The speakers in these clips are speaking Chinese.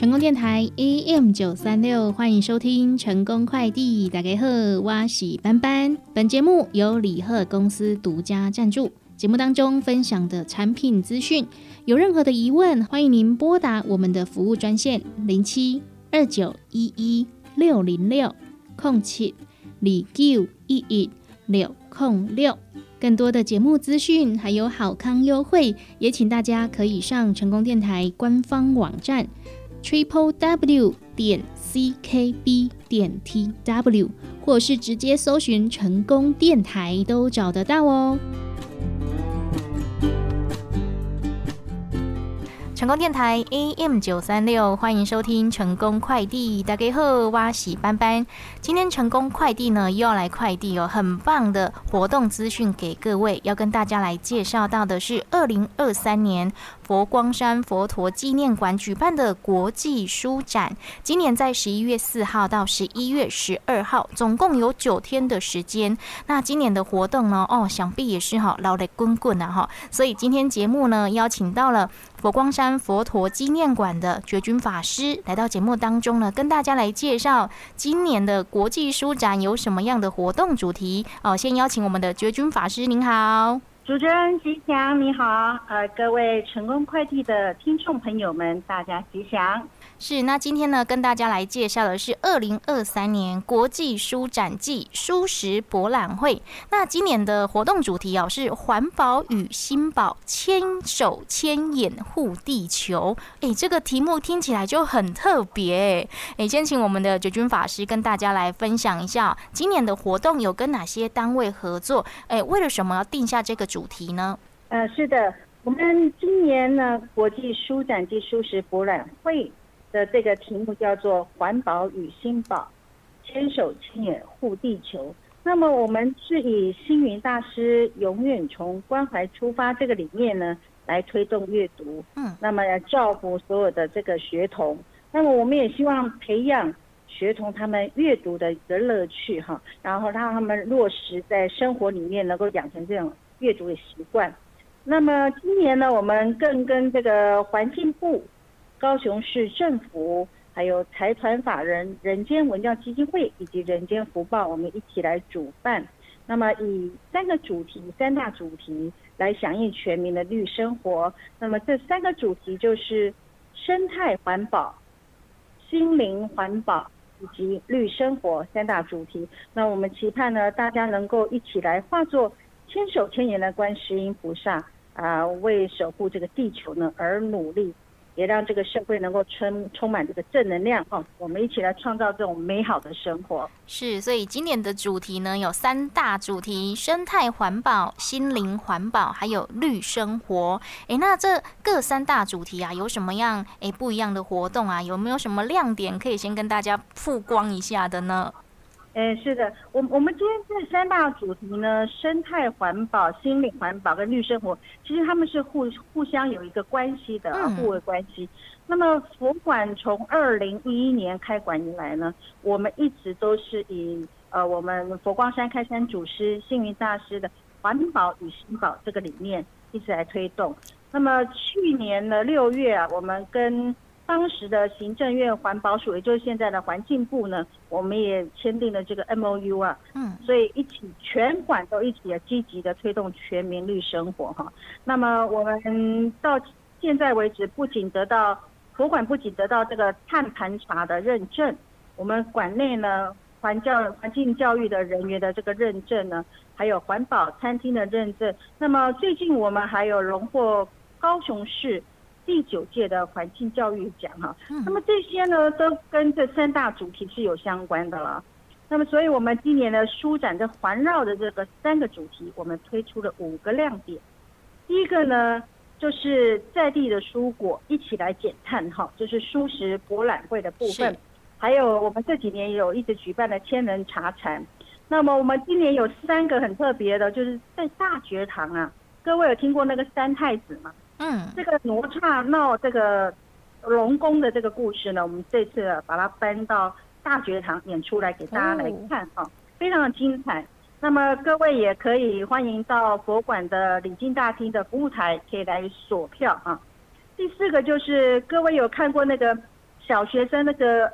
成功电台 AM 九三六，欢迎收听成功快递。大家好，我是班班。本节目由李贺公司独家赞助。节目当中分享的产品资讯，有任何的疑问，欢迎您拨打我们的服务专线零七二九一一六零六空七李九一一六空六。更多的节目资讯还有好康优惠，也请大家可以上成功电台官方网站 triple w 点 c k b 点 t w，或是直接搜寻成功电台都找得到哦。成功电台 AM 九三六，欢迎收听成功快递。大家好，我是班班。今天成功快递呢又要来快递哦，很棒的活动资讯给各位，要跟大家来介绍到的是二零二三年佛光山佛陀纪念馆举办的国际书展。今年在十一月四号到十一月十二号，总共有九天的时间。那今年的活动呢，哦，想必也是哈老雷滚滚啊哈。所以今天节目呢邀请到了。佛光山佛陀纪念馆的觉君法师来到节目当中呢，跟大家来介绍今年的国际书展有什么样的活动主题哦。先邀请我们的觉君法师，您好，主持人吉祥，你好，呃，各位成功快递的听众朋友们，大家吉祥。是，那今天呢，跟大家来介绍的是二零二三年国际书展暨书食博览会。那今年的活动主题哦是环保与新宝牵手牵眼护地球。哎，这个题目听起来就很特别。哎，先请我们的觉君法师跟大家来分享一下，今年的活动有跟哪些单位合作？哎，为了什么要定下这个主题呢？呃，是的，我们今年呢国际书展暨书食博览会。的这个题目叫做“环保与新宝，牵手牵眼护地球”。那么我们是以星云大师永远从关怀出发这个理念呢，来推动阅读。嗯，那么要照顾所有的这个学童。那么我们也希望培养学童他们阅读的一个乐趣哈，然后让他们落实在生活里面，能够养成这种阅读的习惯。那么今年呢，我们更跟这个环境部。高雄市政府还有财团法人人间文教基金会以及人间福报，我们一起来主办。那么以三个主题、三大主题来响应全民的绿生活。那么这三个主题就是生态环保、心灵环保以及绿生活三大主题。那我们期盼呢，大家能够一起来化作千手千眼的观世音菩萨啊，为守护这个地球呢而努力。也让这个社会能够充充满这个正能量哈，我们一起来创造这种美好的生活。是，所以今年的主题呢有三大主题：生态环保、心灵环保，还有绿生活。哎，那这各三大主题啊，有什么样哎不一样的活动啊？有没有什么亮点可以先跟大家曝光一下的呢？哎，是的，我我们今天这三大主题呢，生态环保、心理环保跟绿生活，其实他们是互互相有一个关系的互为关系。那么佛馆从二零一一年开馆以来呢，我们一直都是以呃我们佛光山开山祖师星云大师的环保与心保这个理念一直来推动。那么去年的六月啊，我们跟当时的行政院环保署，也就是现在的环境部呢，我们也签订了这个 M O U 啊，嗯，所以一起全馆都一起积极的推动全民绿生活哈。那么我们到现在为止，不仅得到博馆不仅得到这个碳盘查的认证，我们馆内呢环教环境教育的人员的这个认证呢，还有环保餐厅的认证。那么最近我们还有荣获高雄市。第九届的环境教育奖哈，那么这些呢都跟这三大主题是有相关的了。那么，所以我们今年的书展的环绕的这个三个主题，我们推出了五个亮点。第一个呢，就是在地的蔬果一起来减碳哈，就是蔬食博览会的部分。还有我们这几年也有一直举办的千人茶禅。那么我们今年有三个很特别的，就是在大学堂啊，各位有听过那个三太子吗？嗯，这个哪吒闹这个龙宫的这个故事呢，我们这次把它搬到大觉堂演出来给大家来看啊，非常的精彩。那么各位也可以欢迎到佛馆的礼敬大厅的服务台，可以来索票啊。第四个就是各位有看过那个小学生那个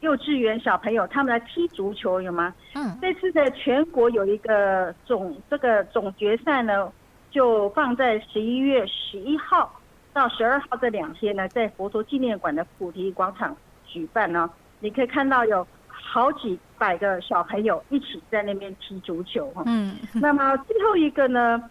幼稚园小朋友他们来踢足球有吗？嗯，这次的全国有一个总这个总决赛呢，就放在十一月十一号到十二号这两天呢，在佛陀纪念馆的菩提广场举办呢。你可以看到有好几百个小朋友一起在那边踢足球哈。嗯，那么最后一个呢，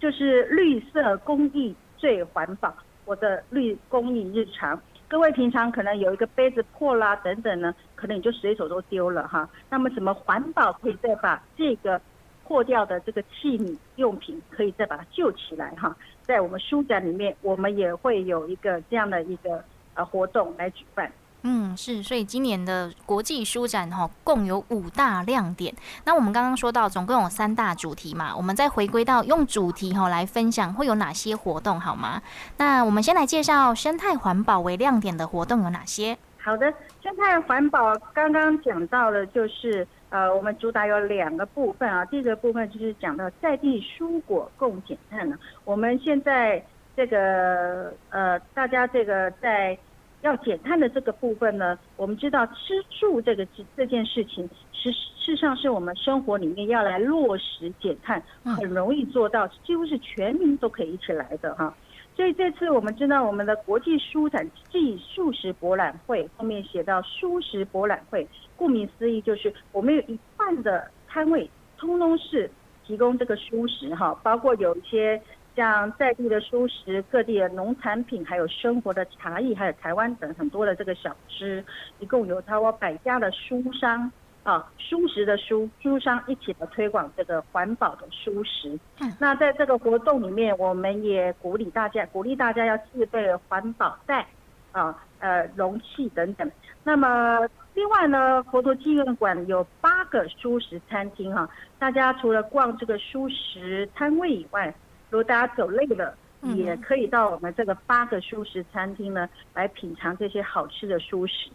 就是绿色公益最环保，我的绿公益日常。各位平常可能有一个杯子破啦等等呢，可能你就随手都丢了哈。那么怎么环保可以再把这个破掉的这个器皿用品可以再把它救起来哈？在我们书展里面，我们也会有一个这样的一个呃活动来举办。嗯，是，所以今年的国际书展哈，共有五大亮点。那我们刚刚说到，总共有三大主题嘛，我们再回归到用主题哈来分享会有哪些活动好吗？那我们先来介绍生态环保为亮点的活动有哪些？好的，生态环保刚刚讲到了，就是呃，我们主打有两个部分啊，第一个部分就是讲到在地蔬果共减碳呢。我们现在这个呃，大家这个在要减碳的这个部分呢，我们知道吃住这个这件事情，实事实上是我们生活里面要来落实减碳，很容易做到，几乎是全民都可以一起来的哈。所以这次我们知道我们的国际书展暨素食博览会后面写到素食博览会，顾名思义就是我们有一半的摊位通通是提供这个素食哈，包括有一些。像在地的蔬食、各地的农产品，还有生活的茶艺，还有台湾等很多的这个小吃，一共有超过百家的书商啊，蔬食的舒书商一起的推广这个环保的蔬食。那在这个活动里面，我们也鼓励大家，鼓励大家要自备环保袋啊、呃容器等等。那么另外呢，佛陀纪念馆有八个蔬食餐厅哈，大家除了逛这个蔬食摊位以外，如果大家走累了，也可以到我们这个八个素食餐厅呢，来品尝这些好吃的素食。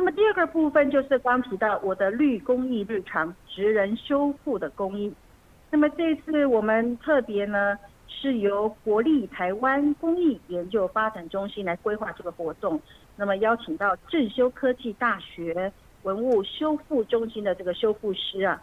那么第二个部分就是刚提到我的绿公益日常，职人修复的公益。那么这次我们特别呢，是由国立台湾公益研究发展中心来规划这个活动。那么邀请到正修科技大学文物修复中心的这个修复师啊，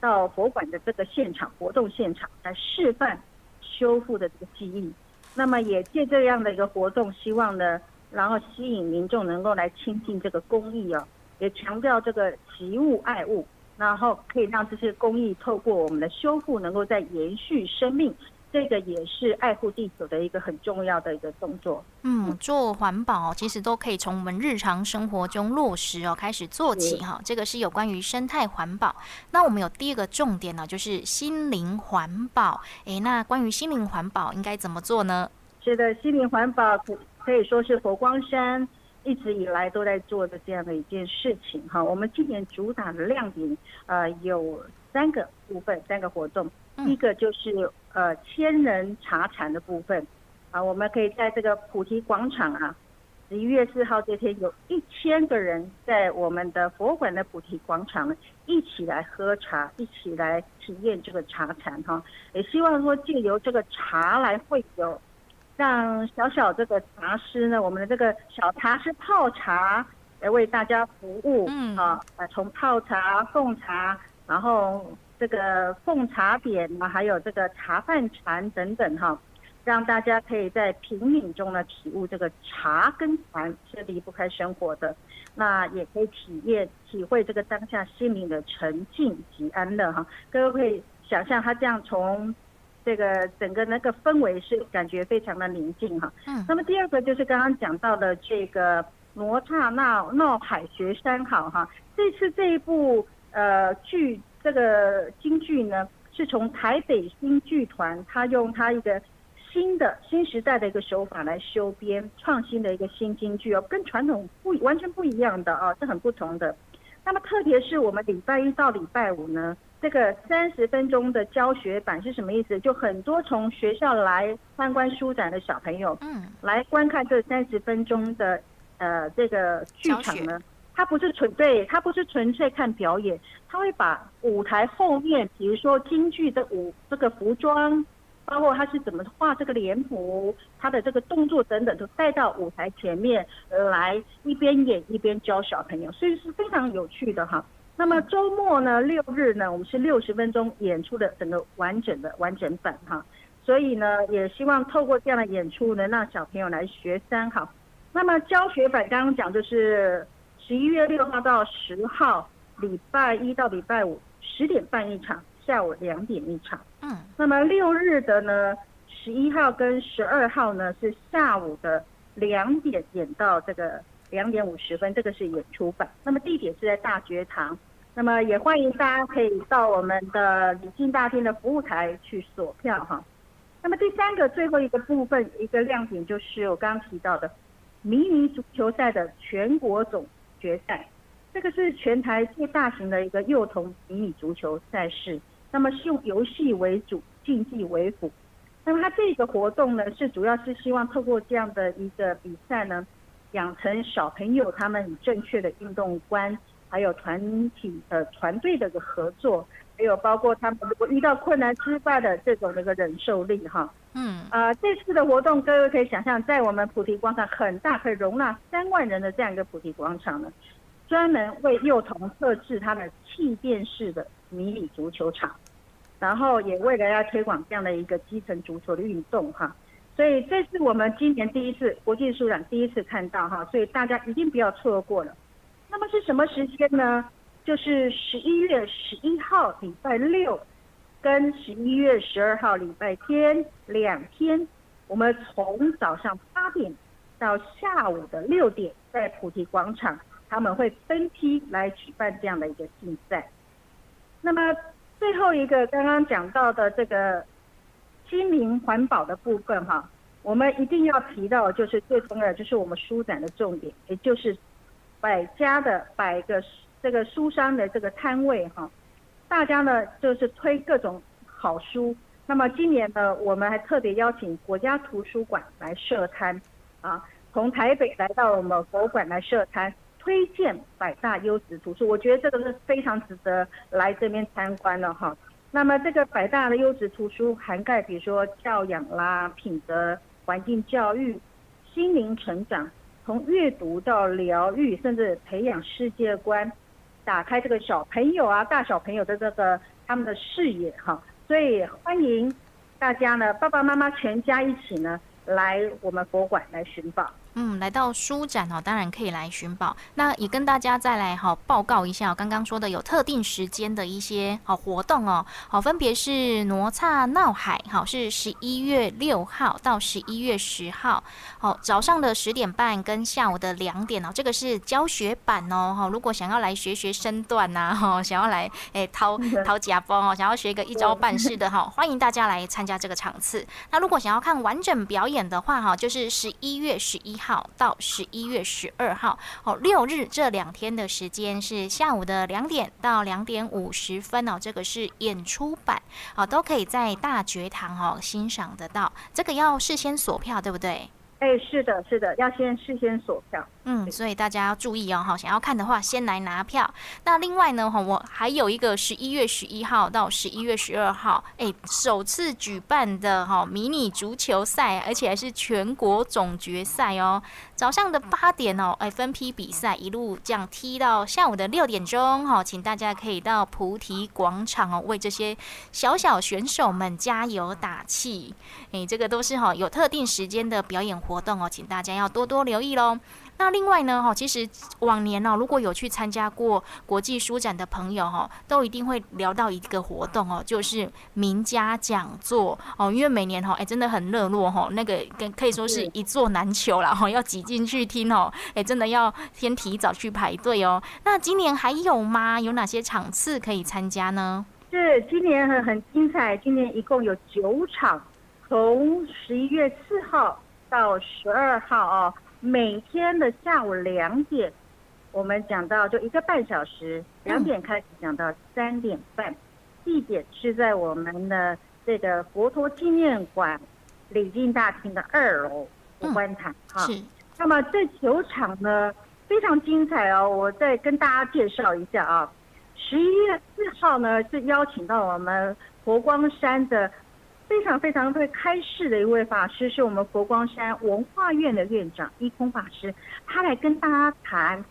到博物馆的这个现场活动现场来示范。修复的这个技艺，那么也借这样的一个活动，希望呢，然后吸引民众能够来亲近这个公益哦，也强调这个及物爱物，然后可以让这些公益透过我们的修复，能够在延续生命。这个也是爱护地球的一个很重要的一个动作。嗯，做环保其实都可以从我们日常生活中落实哦，开始做起哈。这个是有关于生态环保。那我们有第二个重点呢，就是心灵环保。哎，那关于心灵环保应该怎么做呢？是的，心灵环保可可以说是佛光山一直以来都在做的这样的一件事情哈。我们今年主打的亮点呃有三个部分，三个活动。一个就是呃千人茶禅的部分啊，我们可以在这个菩提广场啊，十一月四号这天有一千个人在我们的佛馆的菩提广场一起来喝茶，一起来体验这个茶禅哈。也希望说借由这个茶来会有，让小小这个茶师呢，我们的这个小茶师泡茶来为大家服务，嗯啊，从泡茶、奉茶，然后。这个奉茶点啊，还有这个茶饭禅等等哈，让大家可以在品饮中呢体悟这个茶跟禅是离不开生活的，那也可以体验体会这个当下心灵的沉静及安乐哈。各位可以想象，他这样从这个整个那个氛围是感觉非常的宁静哈。嗯。那么第二个就是刚刚讲到的这个罗刹那闹海学山好哈，这次这一部呃剧。这个京剧呢，是从台北新剧团，他用他一个新的新时代的一个手法来修编创新的一个新京剧哦，跟传统不完全不一样的啊，是很不同的。那么特别是我们礼拜一到礼拜五呢，这个三十分钟的教学版是什么意思？就很多从学校来参观书展的小朋友，嗯，来观看这三十分钟的呃这个剧场呢。他不是纯对，他不是纯粹看表演，他会把舞台后面，比如说京剧的舞这个服装，包括他是怎么画这个脸谱，他的这个动作等等，都带到舞台前面来，一边演一边教小朋友，所以是非常有趣的哈。那么周末呢，六日呢，我们是六十分钟演出的整个完整的完整版哈。所以呢，也希望透过这样的演出，能让小朋友来学三好。那么教学版刚刚讲就是十一月六号到十号，礼拜一到礼拜五十点半一场，下午两点一场。嗯。那么六日的呢，十一号跟十二号呢是下午的两点演到这个两点五十分，这个是演出版。那么地点是在大学堂。那么也欢迎大家可以到我们的礼敬大厅的服务台去锁票哈。那么第三个最后一个部分，一个亮点就是我刚刚提到的迷你足球赛的全国总决赛，这个是全台最大型的一个幼童迷你足球赛事。那么是用游戏为主，竞技为辅。那么它这个活动呢，是主要是希望透过这样的一个比赛呢，养成小朋友他们正确的运动观，还有团体的团队的个合作。还有包括他们如果遇到困难之外的这种那个忍受力哈，嗯，啊，这次的活动各位可以想象，在我们菩提广场很大，可以容纳三万人的这样一个菩提广场呢，专门为幼童设置它的气垫式的迷你足球场，然后也为了要推广这样的一个基层足球的运动哈，所以这是我们今年第一次国际书展第一次看到哈，所以大家一定不要错过了。那么是什么时间呢？就是十一月十一号礼拜六，跟十一月十二号礼拜天两天，我们从早上八点到下午的六点，在菩提广场，他们会分批来举办这样的一个竞赛。那么最后一个刚刚讲到的这个心灵环保的部分哈，我们一定要提到，就是最重要就是我们书展的重点，也就是百家的百个。这个书商的这个摊位哈，大家呢就是推各种好书。那么今年呢，我们还特别邀请国家图书馆来设摊啊，从台北来到我们博物馆来设摊，推荐百大优质图书。我觉得这个是非常值得来这边参观的哈。那么这个百大的优质图书涵盖，比如说教养啦、品德、环境教育、心灵成长，从阅读到疗愈，甚至培养世界观。打开这个小朋友啊，大小朋友的这个他们的视野哈，所以欢迎大家呢，爸爸妈妈全家一起呢，来我们博物馆来寻宝。嗯，来到书展哦，当然可以来寻宝。那也跟大家再来哈报告一下，刚刚说的有特定时间的一些好活动哦。好，分别是哪吒闹海，好是十一月六号到十一月十号，好早上的十点半跟下午的两点哦，这个是教学版哦。哈，如果想要来学学身段呐，哈，想要来诶掏掏假包哦，想要学个一招半式的哈，欢迎大家来参加这个场次。那如果想要看完整表演的话哈，就是十一月十一号。好，到十一月十二号，哦，六日这两天的时间是下午的两点到两点五十分哦，这个是演出版，好，都可以在大觉堂哦欣赏得到，这个要事先锁票，对不对？哎，是的，是的，要先事先锁票。嗯，所以大家要注意哦，哈，想要看的话先来拿票。那另外呢，哈，我还有一个十一月十一号到十一月十二号，哎，首次举办的哈迷你足球赛，而且还是全国总决赛哦。早上的八点哦，哎，分批比赛，一路这样踢到下午的六点钟，哈，请大家可以到菩提广场哦，为这些小小选手们加油打气。哎，这个都是哈有特定时间的表演。活动哦，请大家要多多留意喽。那另外呢，哈，其实往年呢，如果有去参加过国际书展的朋友哈，都一定会聊到一个活动哦，就是名家讲座哦。因为每年哈，哎，真的很热络哈，那个跟可以说是一座难求了哈，要挤进去听哦，哎，真的要先提早去排队哦。那今年还有吗？有哪些场次可以参加呢？是今年很很精彩，今年一共有九场，从十一月四号。到十二号哦，每天的下午两点，我们讲到就一个半小时，两点开始讲到三点半，地点是在我们的这个佛陀纪念馆礼敬大厅的二楼观堂哈。是。那么这球场呢非常精彩哦，我再跟大家介绍一下啊。十一月四号呢是邀请到我们佛光山的非常非常会开示的一位法师，是我们佛光山文化院的院长一空法师，他来跟大家谈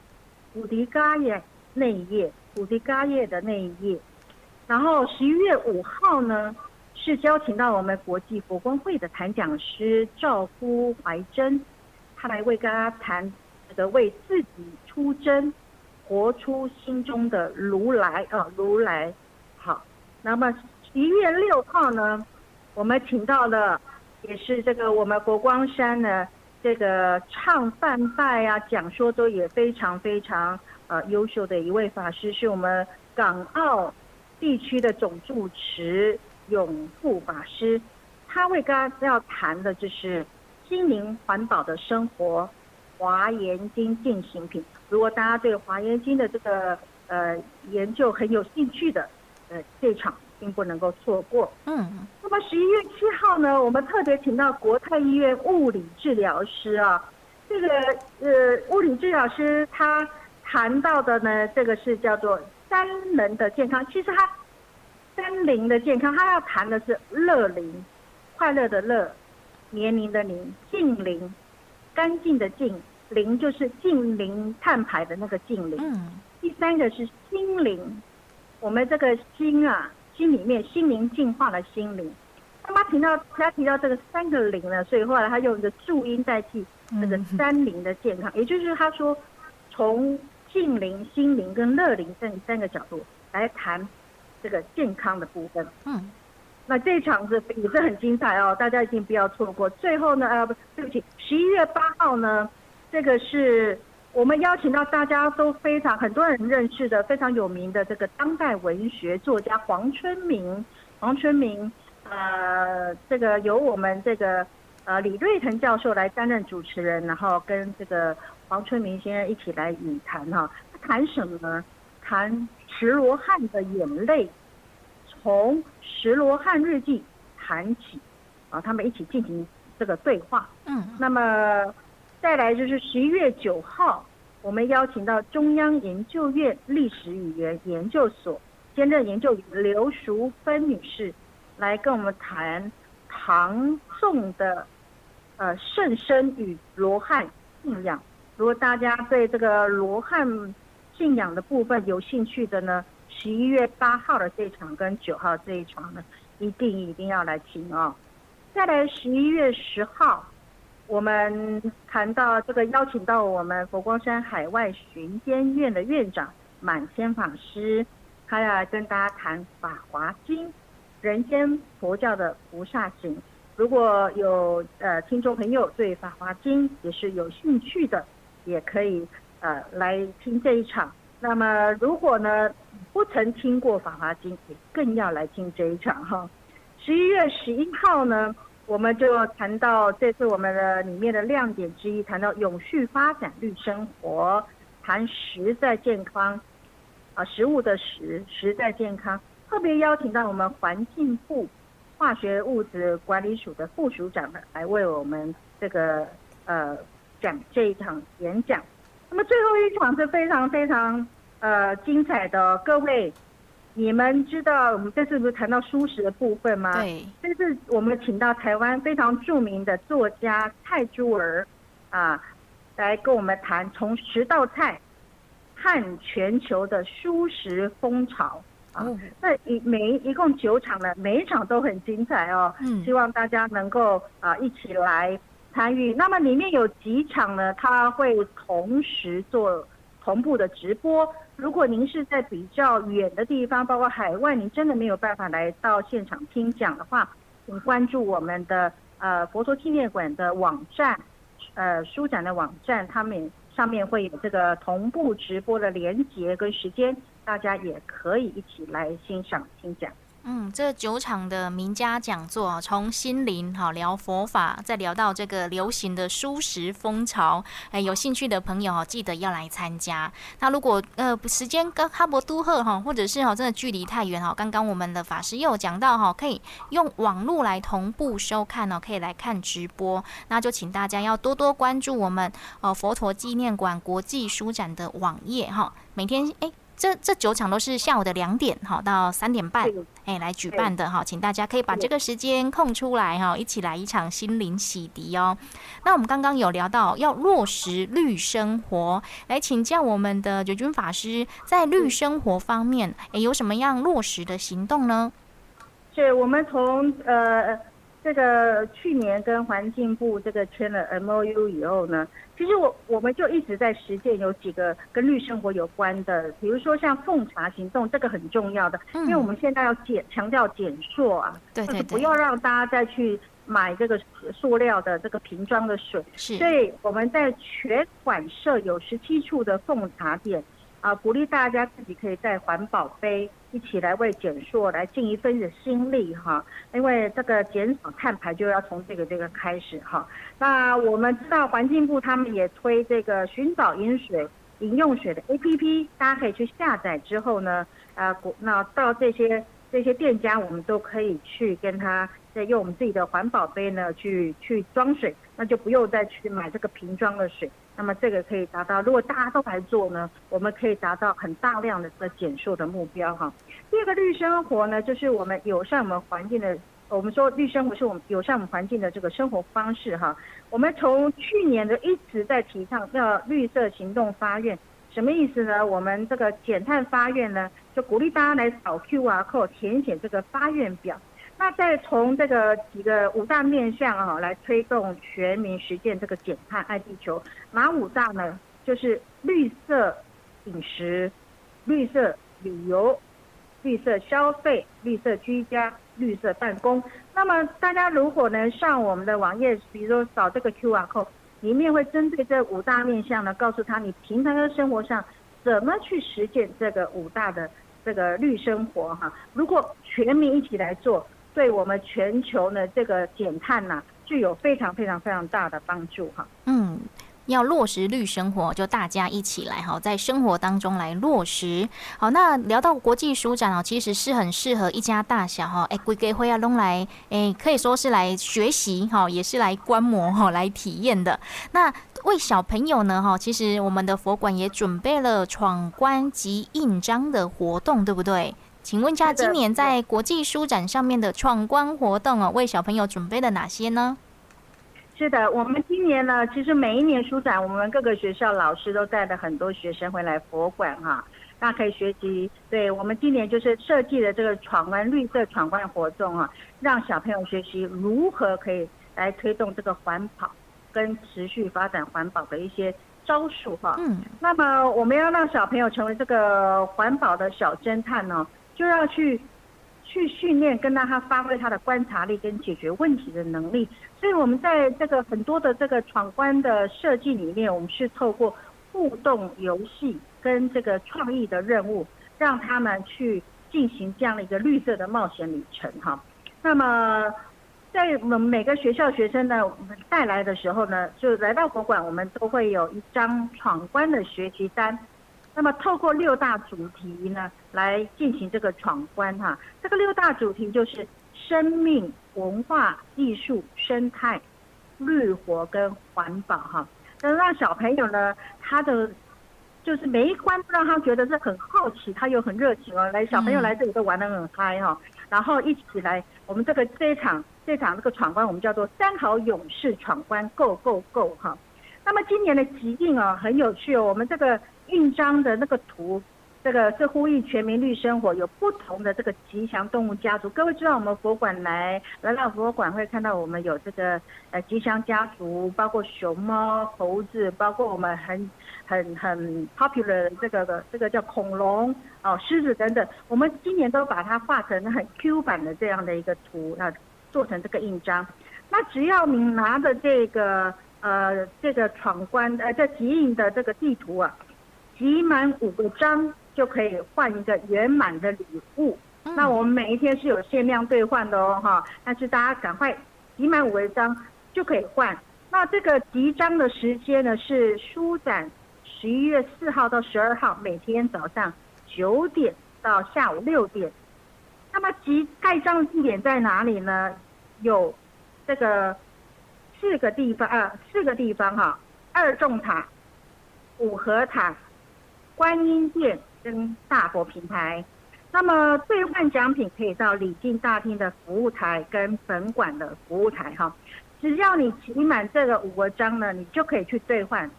古迪嘎耶那一页，古迪嘎耶的那一页。然后十一月五号呢，是邀请到我们国际佛光会的谈讲师赵夫怀真，他来为大家谈这个为自己出征，活出心中的如来啊，如来。好，那么十一月六号呢？我们请到了，也是这个我们国光山的这个唱梵拜啊，讲说都也非常非常呃优秀的一位法师，是我们港澳地区的总住持永富法师。他为大家要谈的就是心灵环保的生活，《华严经进行品》。如果大家对《华严经》的这个呃研究很有兴趣的，呃，这场。并不能够错过。嗯，那么十一月七号呢，我们特别请到国泰医院物理治疗师啊，这个呃物理治疗师他谈到的呢，这个是叫做三能的健康。其实他三零的健康，他要谈的是乐龄，快乐的乐，年龄的龄，净龄，干净的净，龄就是净零碳排的那个净零。嗯，第三个是心灵，我们这个心啊。心里面心灵净化的心灵，他妈提到他提到这个三个零呢，所以后来他用一个注音代替这个三零的健康，也就是他说从静灵、心灵跟乐灵这三个角度来谈这个健康的部分。嗯，那这一场子也是很精彩哦，大家一定不要错过。最后呢，呃，不对不起，十一月八号呢，这个是。我们邀请到大家都非常很多人认识的非常有名的这个当代文学作家黄春明，黄春明，呃，这个由我们这个呃李瑞腾教授来担任主持人，然后跟这个黄春明先生一起来语谈哈。他谈什么呢？谈石罗汉的眼泪，从石罗汉日记谈起，啊，他们一起进行这个对话。嗯，那么。再来就是十一月九号，我们邀请到中央研究院历史语言研究所兼任研究员刘淑芬女士，来跟我们谈唐宋的呃圣僧与罗汉信仰。如果大家对这个罗汉信仰的部分有兴趣的呢，十一月八号的这一场跟九号这一场呢，一定一定要来听哦。再来十一月十号。我们谈到这个，邀请到我们佛光山海外巡监院的院长满千法师，他要跟大家谈《法华经》，人间佛教的菩萨行。如果有呃听众朋友对《法华经》也是有兴趣的，也可以呃来听这一场。那么如果呢不曾听过《法华经》，也更要来听这一场哈。十一月十一号呢？我们就谈到这次我们的里面的亮点之一，谈到永续发展绿生活，谈实在健康，啊，食物的食，实在健康。特别邀请到我们环境部化学物质管理署的副署长来为我们这个呃讲这一场演讲。那么最后一场是非常非常呃精彩的，各位。你们知道我们这次不是谈到舒适的部分吗？对，这次我们请到台湾非常著名的作家蔡珠儿啊，来跟我们谈从十道菜看全球的舒适风潮啊。那一每一共九场呢，每一场都很精彩哦。嗯，希望大家能够啊一起来参与。那么里面有几场呢，他会同时做同步的直播。如果您是在比较远的地方，包括海外，您真的没有办法来到现场听讲的话，请关注我们的呃佛陀纪念馆的网站，呃书展的网站，他们上面会有这个同步直播的连接跟时间，大家也可以一起来欣赏听讲。嗯，这九场的名家讲座，从心灵好聊佛法，再聊到这个流行的舒适风潮，哎，有兴趣的朋友记得要来参加。那如果呃时间跟哈伯都赫哈，或者是哈真的距离太远哈，刚刚我们的法师又讲到哈，可以用网络来同步收看哦，可以来看直播。那就请大家要多多关注我们呃佛陀纪念馆国际书展的网页哈，每天哎。这这九场都是下午的两点哈到三点半，哎来举办的哈，请大家可以把这个时间空出来哈，一起来一场心灵洗涤哦。那我们刚刚有聊到要落实绿生活，来请教我们的九军法师，在绿生活方面，哎有什么样落实的行动呢？是我们从呃。这个去年跟环境部这个签了 M O U 以后呢，其实我我们就一直在实践有几个跟绿生活有关的，比如说像奉茶行动，这个很重要的，因为我们现在要减强调减塑啊，就是不要让大家再去买这个塑料的这个瓶装的水，所以我们在全馆设有十七处的奉茶点。啊，鼓励大家自己可以带环保杯，一起来为减塑来尽一份的心力哈。因为这个减少碳排就要从这个这个开始哈。那我们知道环境部他们也推这个寻找饮水、饮用水的 APP，大家可以去下载之后呢，啊，那到这些这些店家，我们都可以去跟他再用我们自己的环保杯呢去去装水，那就不用再去买这个瓶装的水。那么这个可以达到，如果大家都来做呢，我们可以达到很大量的这个减数的目标哈。第二个绿生活呢，就是我们友善我们环境的，我们说绿生活是我们友善我们环境的这个生活方式哈。我们从去年的一直在提倡要绿色行动发愿，什么意思呢？我们这个减碳发愿呢，就鼓励大家来扫 QR code 填写这个发愿表。那再从这个几个五大面向啊，来推动全民实践这个减碳爱地球。哪五大呢？就是绿色饮食、绿色旅游、绿色消费、绿色居家、绿色办公。那么大家如果呢上我们的网页，比如说扫这个 QR code，里面会针对这五大面向呢，告诉他你平常的生活上怎么去实践这个五大的这个绿生活哈。如果全民一起来做。对我们全球呢，这个减碳呐，具有非常非常非常大的帮助哈。嗯，要落实绿生活，就大家一起来哈，在生活当中来落实。好，那聊到国际书展哦，其实是很适合一家大小哈，哎，贵给会要弄来，哎，可以说是来学习哈，也是来观摩哈，来体验的。那为小朋友呢哈，其实我们的佛馆也准备了闯关及印章的活动，对不对？请问一下，今年在国际书展上面的闯关活动哦，为小朋友准备了哪些呢？是的，我们今年呢，其实每一年书展，我们各个学校老师都带了很多学生回来佛馆哈，大家可以学习。对我们今年就是设计的这个闯关绿色闯关活动啊，让小朋友学习如何可以来推动这个环保跟持续发展环保的一些招数哈。嗯。那么我们要让小朋友成为这个环保的小侦探呢？就要去去训练，跟让他发挥他的观察力跟解决问题的能力。所以，我们在这个很多的这个闯关的设计里面，我们是透过互动游戏跟这个创意的任务，让他们去进行这样的一个绿色的冒险旅程哈。那么，在我们每个学校学生呢我们带来的时候呢，就来到博物馆，我们都会有一张闯关的学习单。那么，透过六大主题呢，来进行这个闯关哈。这个六大主题就是生命、文化、艺术、生态、绿活跟环保哈。能让小朋友呢，他的就是每一关让他觉得是很好奇，他又很热情哦。来，小朋友来这里都玩得很嗨哈。然后一起来，我们这个这一场这场这个闯关，我们叫做三好勇士闯关，Go Go Go 哈。那么今年的集印啊，很有趣哦，我们这个。印章的那个图，这个是呼吁全民绿生活，有不同的这个吉祥动物家族。各位知道我们博物馆来来到博物馆会看到我们有这个呃吉祥家族，包括熊猫、猴子，包括我们很很很 popular 这个的这个叫恐龙哦，狮子等等。我们今年都把它画成很 Q 版的这样的一个图，那做成这个印章。那只要你拿着这个呃这个闯关呃这吉印的这个地图啊。集满五个章就可以换一个圆满的礼物。那我们每一天是有限量兑换的哦，哈！但是大家赶快集满五个章就可以换。那这个集章的时间呢是书展十一月四号到十二号，每天早上九点到下午六点。那么集盖章的地点在哪里呢？有这个四个地方啊，四个地方哈：二重塔、五合塔。观音殿跟大佛平台。那么兑换奖品可以到礼敬大厅的服务台跟本馆的服务台哈，只要你集满这个五个章呢，你就可以去兑换。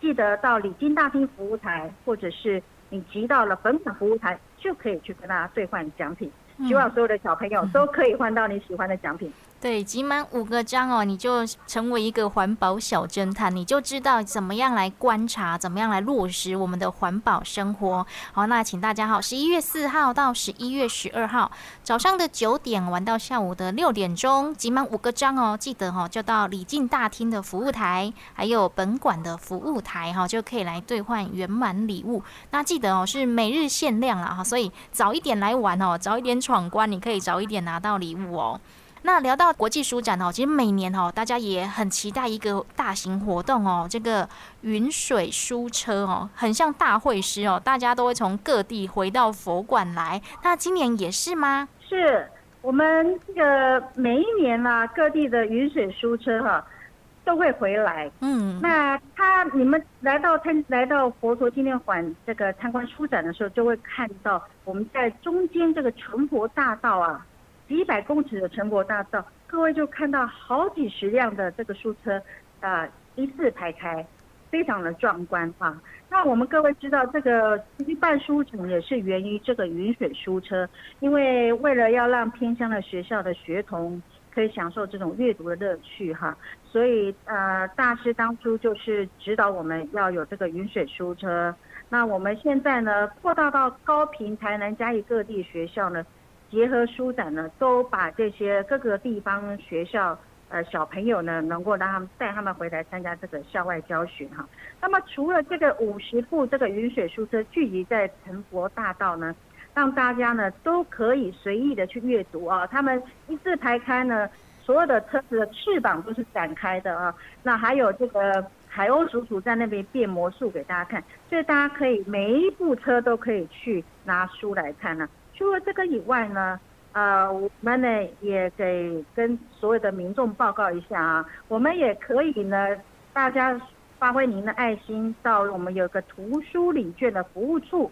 记得到礼敬大厅服务台，或者是你集到了本馆服务台，就可以去跟大家兑换奖品。希望所有的小朋友都可以换到你喜欢的奖品。对，集满五个章哦，你就成为一个环保小侦探，你就知道怎么样来观察，怎么样来落实我们的环保生活。好，那请大家好，十一月四号到十一月十二号早上的九点玩到下午的六点钟，集满五个章哦，记得哈，就到礼敬大厅的服务台，还有本馆的服务台哈，就可以来兑换圆满礼物。那记得哦，是每日限量了哈，所以早一点来玩哦，早一点闯关，你可以早一点拿到礼物哦。那聊到国际书展哦，其实每年哦，大家也很期待一个大型活动哦，这个云水书车哦，很像大会师哦，大家都会从各地回到佛馆来。那今年也是吗？是我们这个每一年呢，各地的云水书车哈都会回来。嗯，那他你们来到参来到佛陀纪念馆这个参观书展的时候，就会看到我们在中间这个成佛大道啊。几百公尺的成国大道，各位就看到好几十辆的这个书车，啊，一字排开，非常的壮观啊。那我们各位知道，这个其实办书城也是源于这个云水书车，因为为了要让偏乡的学校的学童可以享受这种阅读的乐趣哈，所以呃，大师当初就是指导我们要有这个云水书车。那我们现在呢，扩大到高平、台南、嘉义各地学校呢。结合书展呢，都把这些各个地方学校呃小朋友呢，能够让他们带他们回来参加这个校外教学哈。那么除了这个五十部这个云水书车聚集在成佛大道呢，让大家呢都可以随意的去阅读啊。他们一字排开呢，所有的车子的翅膀都是展开的啊。那还有这个海鸥叔叔在那边变魔术给大家看，所以大家可以每一部车都可以去拿书来看呢。除了这个以外呢，呃，我们呢也给跟所有的民众报告一下啊，我们也可以呢，大家发挥您的爱心，到我们有个图书礼券的服务处，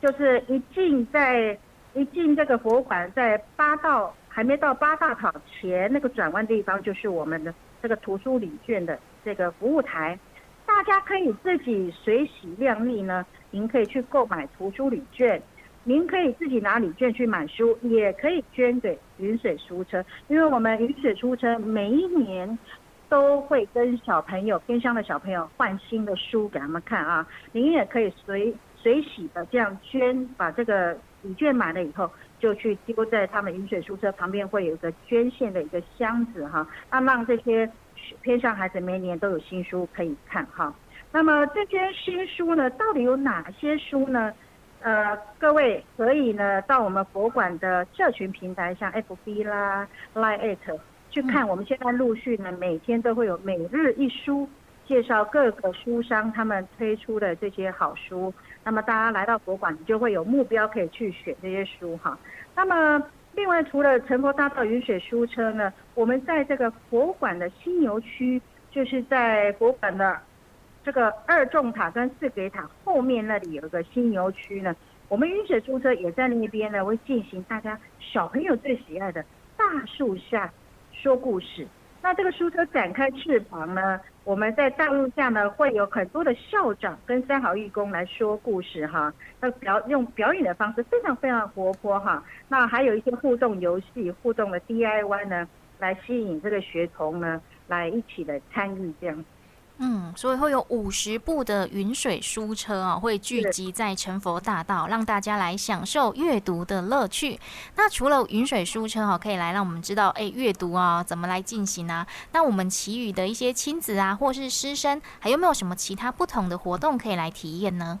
就是一进在一进这个博物馆，在八道还没到八大塔前那个转弯地方，就是我们的这个图书礼券的这个服务台，大家可以自己随喜量力呢，您可以去购买图书礼券。您可以自己拿礼券去买书，也可以捐给云水书车，因为我们云水书车每一年都会跟小朋友偏乡的小朋友换新的书给他们看啊。您也可以随随喜的这样捐，把这个礼券买了以后，就去丢在他们云水书车旁边，会有一个捐献的一个箱子哈，那让这些偏乡孩子每年都有新书可以看哈。那么这些新书呢，到底有哪些书呢？呃，各位可以呢到我们博物馆的社群平台，像 FB 啦、Line 去看。我们现在陆续呢每天都会有每日一书，介绍各个书商他们推出的这些好书。那么大家来到博物馆，你就会有目标可以去选这些书哈。那么另外除了成佛大道云水书车呢，我们在这个博物馆的犀牛区，就是在博物馆的。这个二重塔跟四给塔后面那里有一个新牛区呢，我们云水租车也在那边呢，会进行大家小朋友最喜爱的大树下说故事。那这个书车展开翅膀呢，我们在大树下呢会有很多的校长跟三好义工来说故事哈，那表用表演的方式非常非常活泼哈。那还有一些互动游戏、互动的 DIY 呢，来吸引这个学童呢来一起来参与这样。嗯，所以会有五十部的云水书车啊，会聚集在成佛大道，让大家来享受阅读的乐趣。那除了云水书车哈，可以来让我们知道，哎，阅读啊怎么来进行啊？那我们其余的一些亲子啊，或是师生，还有没有什么其他不同的活动可以来体验呢？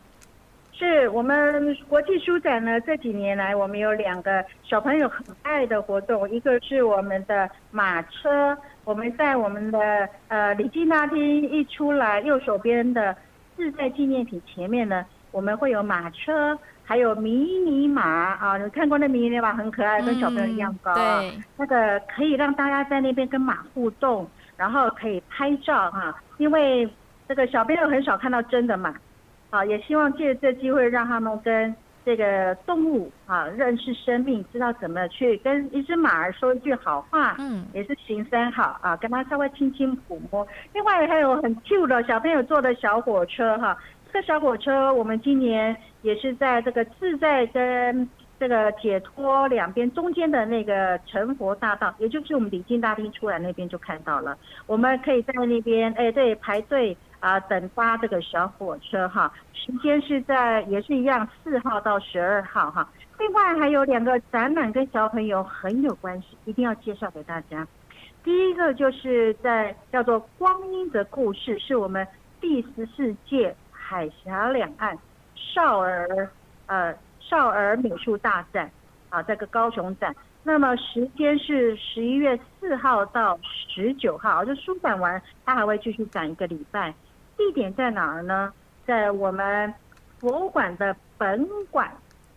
是我们国际书展呢，这几年来我们有两个小朋友很爱的活动，一个是我们的马车。我们在我们的呃礼敬大厅一出来，右手边的自在纪念品前面呢，我们会有马车，还有迷你马啊，你看过那迷你马很可爱，跟小朋友一样高啊。那个可以让大家在那边跟马互动，然后可以拍照哈，因为这个小朋友很少看到真的马，啊，也希望借这机会让他们跟这个动物啊，认识生命，知道怎么去跟一只马儿说一句好话，嗯，也是行三好啊，跟它稍微轻轻抚摸。另外还有很 cute 的小朋友坐的小火车哈，这个小火车我们今年也是在这个自在跟这个解脱两边中间的那个成佛大道，也就是我们礼敬大厅出来那边就看到了，我们可以在那边哎对排队。啊，等搭这个小火车哈，时间是在也是一样，四号到十二号哈。另外还有两个展览跟小朋友很有关系，一定要介绍给大家。第一个就是在叫做《光阴的故事》，是我们第十四届海峡两岸少儿呃少儿美术大展啊，这个高雄展。那么时间是十一月四号到十九号，就书展完，它还会继续展一个礼拜。地点在哪儿呢？在我们博物馆的本馆，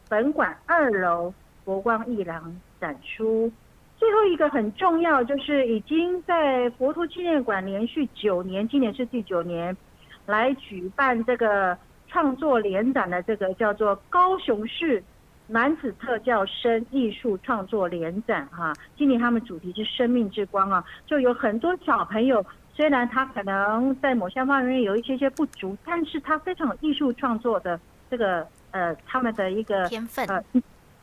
本馆二楼佛光艺廊展出。最后一个很重要，就是已经在佛陀纪念馆连续九年，今年是第九年，来举办这个创作联展的这个叫做高雄市男子特教生艺术创作联展哈。今年他们主题是生命之光啊，就有很多小朋友。虽然他可能在某些方面有一些些不足，但是他非常有艺术创作的这个呃他们的一个天分呃，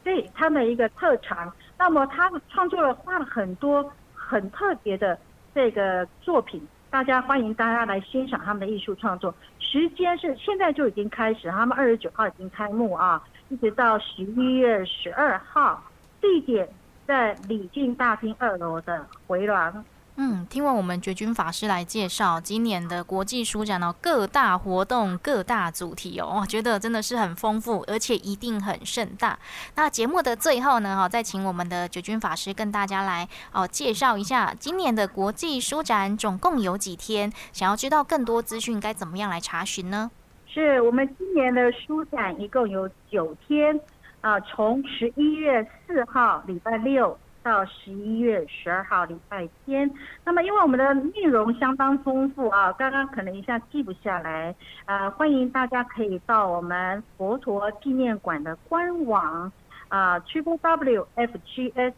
对他们的一个特长。那么他创作了画了很多很特别的这个作品，大家欢迎大家来欣赏他们的艺术创作。时间是现在就已经开始，他们二十九号已经开幕啊，一直到十一月十二号，地点在礼敬大厅二楼的回廊。嗯，听完我们觉君法师来介绍今年的国际书展哦，各大活动、各大主题哦，我觉得真的是很丰富，而且一定很盛大。那节目的最后呢，哈，再请我们的觉君法师跟大家来哦介绍一下今年的国际书展总共有几天？想要知道更多资讯，该怎么样来查询呢？是我们今年的书展一共有九天啊，从十一月四号礼拜六。到十一月十二号礼拜天，那么因为我们的内容相当丰富啊，刚刚可能一下记不下来，呃，欢迎大家可以到我们佛陀纪念馆的官网啊曲风 WFGS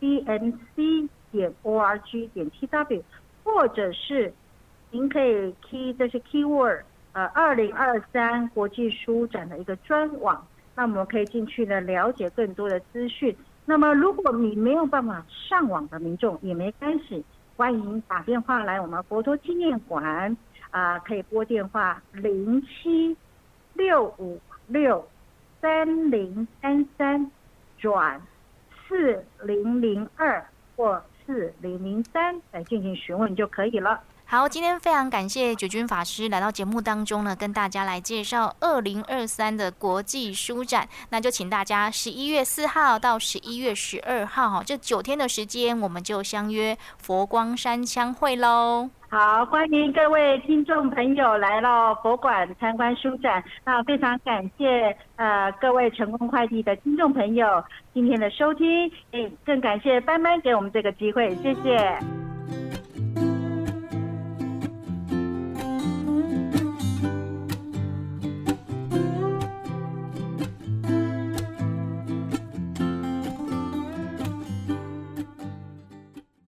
DMC 点 o r g 点 t w，或者是您可以 key 这是 keyword，呃，二零二三国际书展的一个专网，那我们可以进去呢了解更多的资讯。那么，如果你没有办法上网的民众也没关系，欢迎打电话来我们佛陀纪念馆，啊，可以拨电话零七六五六三零三三转四零零二或四零零三来进行询问就可以了。好，今天非常感谢九军法师来到节目当中呢，跟大家来介绍二零二三的国际书展。那就请大家十一月四号到十一月十二号哈，这九天的时间，我们就相约佛光山相会喽。好，欢迎各位听众朋友来到佛馆参观书展。那非常感谢呃各位成功快递的听众朋友今天的收听，也更感谢班班给我们这个机会，谢谢。